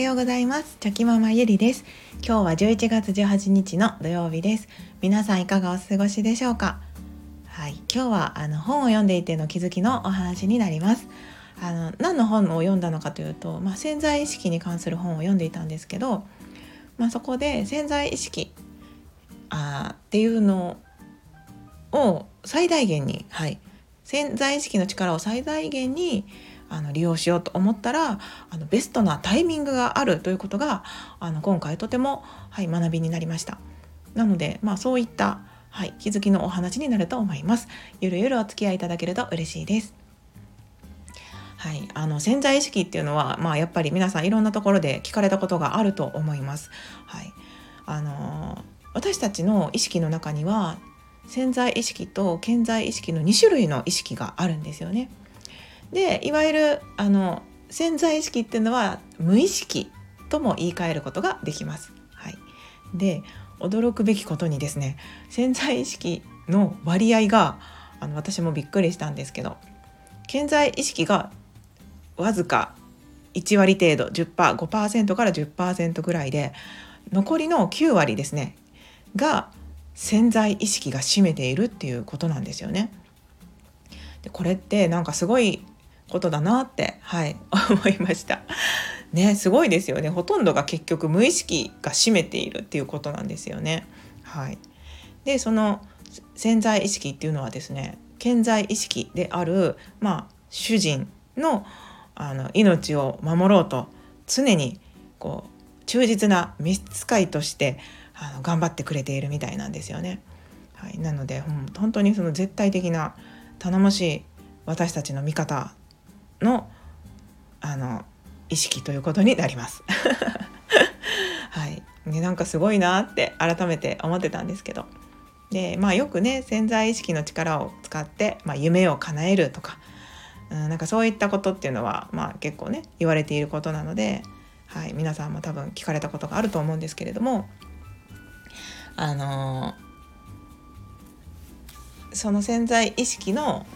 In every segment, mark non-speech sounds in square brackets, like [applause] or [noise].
ようございます。チョキママゆりです。今日は11月18日の土曜日です。皆さんいかがお過ごしでしょうか？はい。今日はあの本を読んでいての気づきのお話になります。あの何の本を読んだのかというと、まあ、潜在意識に関する本を読んでいたんですけど、まあ、そこで潜在意識あっていうのを最大限に、はい、潜在意識の力を最大限にあの利用しようと思ったらあのベストなタイミングがあるということがあの今回とても、はい、学びになりました。なので、まあ、そういった、はい、気づきのお話になると思います。ゆるゆるお付き合いいただけると嬉しいです。はい、あの潜在意識っていうのは、まあ、やっぱり皆さんいろんなところで聞かれたことがあると思います。はい、あの私たちの意識の中には潜在意識と潜在意識の2種類の意識があるんですよね。でいわゆるあの潜在意識っていうのは無意識とも言い換えることができます。はい、で驚くべきことにですね潜在意識の割合があの私もびっくりしたんですけど潜在意識がわずか1割程度 10%5% から10%ぐらいで残りの9割ですねが潜在意識が占めているっていうことなんですよね。でこれってなんかすごいことだなってはい [laughs] 思いました。ねすごいですよねほとんどが結局無意識が占めているっていうことなんですよね。はい、でその潜在意識っていうのはですね健在意識である、まあ、主人のあの命を守ろうと常にこう忠実な召使いとしてあの頑張ってくれているみたいなんですよね。はい、なのでうん本当にその絶対的な頼もしい私たちの味方のあの意識ということになります。[laughs] はい、ね、なんかすごいなって改めて思ってたんですけど。で、まあ、よくね潜在意識の力を使って、まあ、夢を叶えるとか、うん、なんかそういったことっていうのは、まあ、結構ね言われていることなので、はい、皆さんも多分聞かれたことがあると思うんですけれどもあのー、その潜在意識の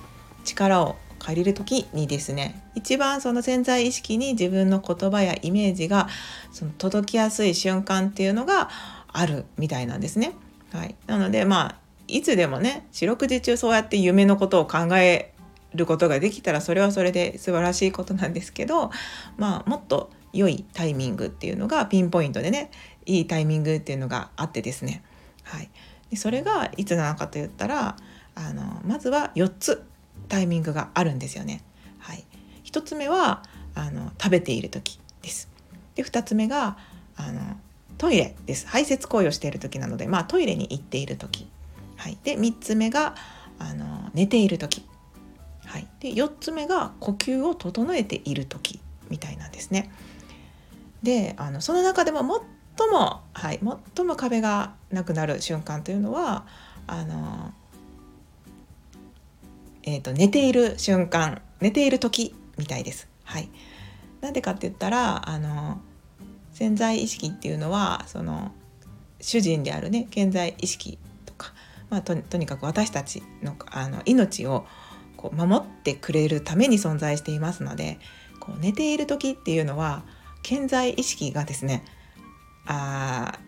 力を借りる時にですね一番その潜在意識に自分の言葉やイメージがその届きやすい瞬間っていうのがあるみたいなんですね。はい、なのでまあいつでもね四六時中そうやって夢のことを考えることができたらそれはそれで素晴らしいことなんですけど、まあ、もっと良いタイミングっていうのがピンポイントでねいいタイミングっていうのがあってですね、はい、でそれがいつなのかといったらあのまずは4つ。タイミングがあるんですよね。はい、1つ目はあの食べている時です。で2つ目があのトイレです排泄行為をしている時なので、まあ、トイレに行っている時、はい、で3つ目があの寝ている時、はい、で4つ目が呼吸を整えている時みたいなんですね。であのその中でも最も、はい、最も壁がなくなる瞬間というのはあのえーと、寝ている瞬間寝ている時みたいです。はい、なんでかって言ったらあの潜在意識っていうのはその主人であるね健在意識とか、まあ、とにかく私たちのあの命をこう守ってくれるために存在していますのでこう寝ている時っていうのは健在意識がですねあ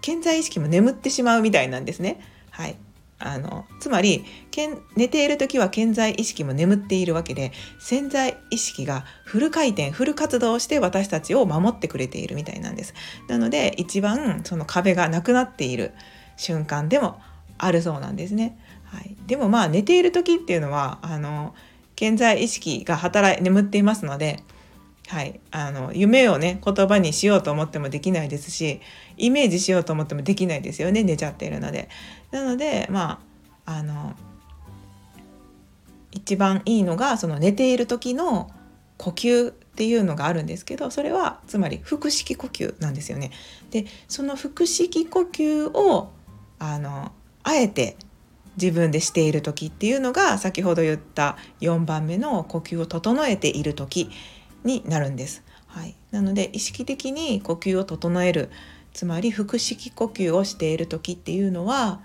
健在意識も眠ってしまうみたいなんですね。はい、あのつまりけん寝ている時は健在意識も眠っているわけで潜在意識がフル回転フル活動をして私たちを守ってくれているみたいなんです。なので一番その壁がなくなっている瞬間でもあるそうなんですね、はい、でもまあ寝ている時っていうのはあの健在意識が働い眠っていますのではい、あの夢をね言葉にしようと思ってもできないですしイメージしようと思ってもできないですよね寝ちゃっているので。なのでまああの一番いいのがその寝ている時の呼吸っていうのがあるんですけどそれはつまり腹式呼吸なんですよね。でその腹式呼吸をあのあえて自分でしている時っていうのが先ほど言った4番目の呼吸を整えている時になるんです。はい、なので意識的に呼吸を整えるつまり腹式呼吸をしている時っていうのは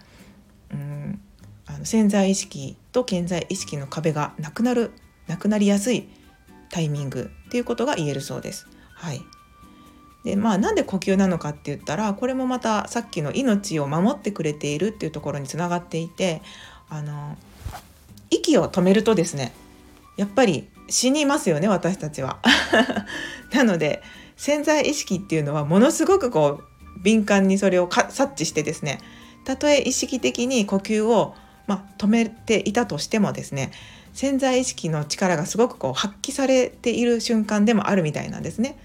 うんあの潜在意識と健在意識の壁がなくなるなくなりやすいタイミングっていうことが言えるそうです。はい、でまあなんで呼吸なのかって言ったらこれもまたさっきの命を守ってくれているっていうところにつながっていてあの息を止めるとですねやっぱり死にますよね私たちは。[laughs] なので潜在意識っていうのはものすごくこう敏感にそれを察知してですねたとえ意識的に呼吸を、まあ、止めていたとしてもですね潜在意識の力がすごくこう発揮されている瞬間でもあるみたいなんですね。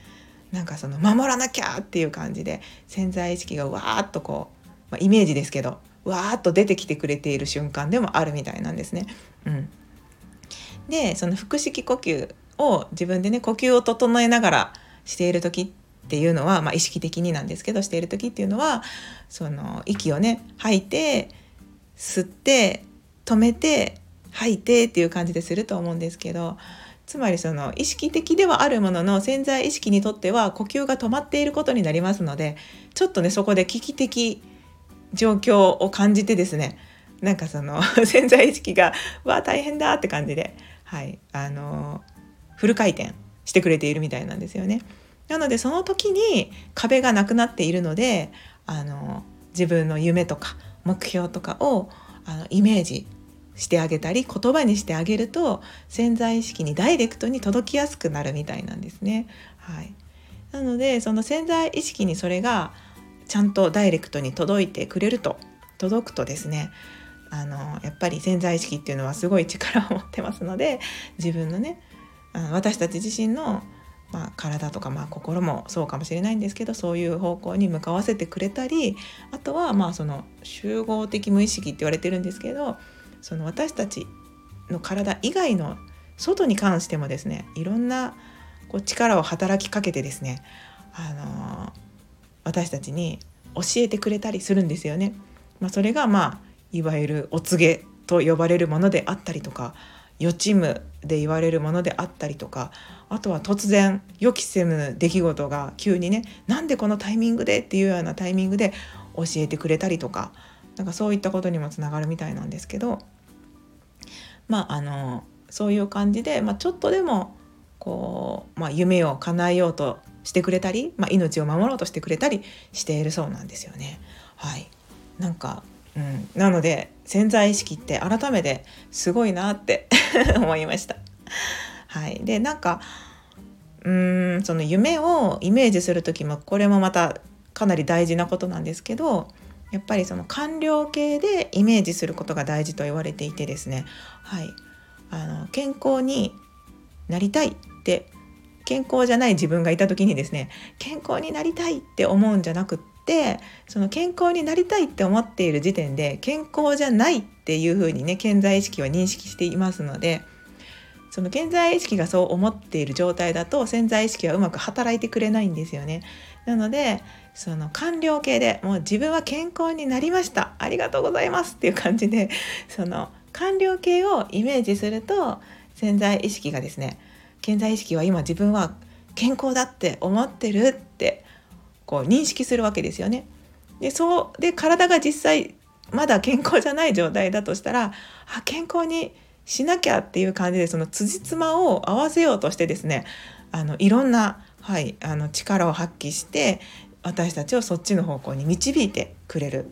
なんかその守らなきゃっていう感じで潜在意識がわーっとこう、まあ、イメージですけどわーっと出てきてくれている瞬間でもあるみたいなんですね。うん、でその腹式呼吸を自分でね呼吸を整えながらしている時っていうのは、まあ、意識的になんですけどしている時っていうのはその息をね吐いて吸って止めて吐いてっていう感じですると思うんですけどつまりその意識的ではあるものの潜在意識にとっては呼吸が止まっていることになりますのでちょっとねそこで危機的状況を感じてですねなんかその [laughs] 潜在意識が「わあ大変だ」って感じで、はいあのフル回転してくれているみたいなんですよね。なのでその時に壁がなくなっているのであの自分の夢とか目標とかをあのイメージしてあげたり言葉にしてあげると潜在意識にダイレクトに届きやすくなるみたいなんですね。はい、なのでその潜在意識にそれがちゃんとダイレクトに届いてくれると届くとですねあのやっぱり潜在意識っていうのはすごい力を持ってますので自分のねあの私たち自身の、まあ、体とか、まあ、心もそうかもしれないんですけどそういう方向に向かわせてくれたりあとはまあその集合的無意識って言われてるんですけどその私たちの体以外の外に関してもですねいろんなこう力を働きかけてですね、あのー、私たちに教えてくれたりするんですよね。まあ、それがまあいわゆるお告げと呼ばれるものであったりとか予知夢で言われるものであったりとかあとは突然予期せぬ出来事が急にねなんでこのタイミングでっていうようなタイミングで教えてくれたりとかなんかそういったことにもつながるみたいなんですけどまああのそういう感じで、まあ、ちょっとでもこう、まあ、夢を叶えようとしてくれたり、まあ、命を守ろうとしてくれたりしているそうなんですよね。はい、なんか、うん、なので潜在意識って改めてすごいなって [laughs] 思いました。はい、でなんかうんその夢をイメージする時もこれもまたかなり大事なことなんですけどやっぱりその官僚系でイメージすることが大事と言われていてですね、はい、あの健康になりたいって健康じゃない自分がいた時にですね健康になりたいって思うんじゃなくってその健康になりたいって思っている時点で健康じゃないっていうふうにね健在意識は認識していますのでその健在意識がそう思っている状態だと潜在意識はうまく働いてくれないんですよね。なのでその完了形でもう自分は健康になりましたありがとうございますっていう感じでその完了形をイメージすると潜在意識がですね潜在意識は今自分は健康だって思ってるってこう認識するわけですよね。でそうで体が実際まだ健康じゃない状態だとしたらあ健康にしなきゃっていう感じでその辻褄を合わせようとしてですねあのいろんなはい、あの力を発揮して私たちをそっちの方向に導いてくれる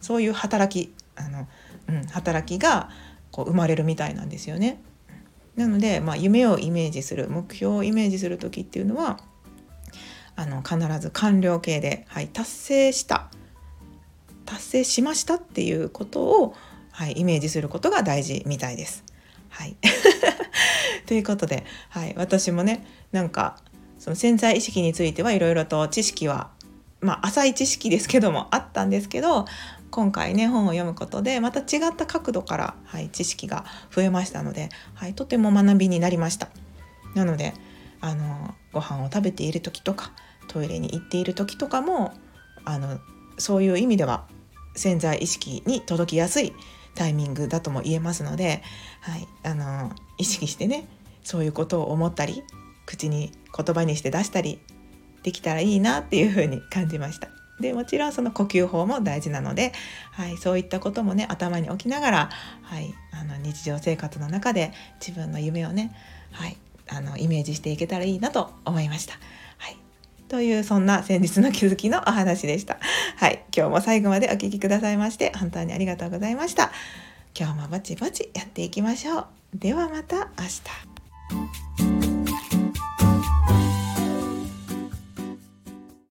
そういう働きあの、うん、働きがこう生まれるみたいなんですよね。なので、まあ、夢をイメージする目標をイメージする時っていうのはあの必ず完了形で、はい、達成した達成しましたっていうことを、はい、イメージすることが大事みたいです。はい、[laughs] ということで、はい、私もねなんかその潜在意識についてはいろいろと知識はまあ浅い知識ですけどもあったんですけど今回ね本を読むことでまた違った角度から、はい、知識が増えましたので、はい、とても学びになりました。なのであのご飯を食べている時とかトイレに行っている時とかもあのそういう意味では潜在意識に届きやすいタイミングだとも言えますので、はい、あの意識してねそういうことを思ったり口に言葉にして出したりできたらいいなっていう風に感じました。でもちろんその呼吸法も大事なので、はい、そういったこともね頭に置きながら、はい、あの日常生活の中で自分の夢をね、はい、あのイメージしていけたらいいなと思いました。はい、というそんな先日の気づきのお話でした。はい。今日も最後までお聴きくださいまして本当にありがとうございました。今日もぼちぼちやっていきましょう。ではまた明日。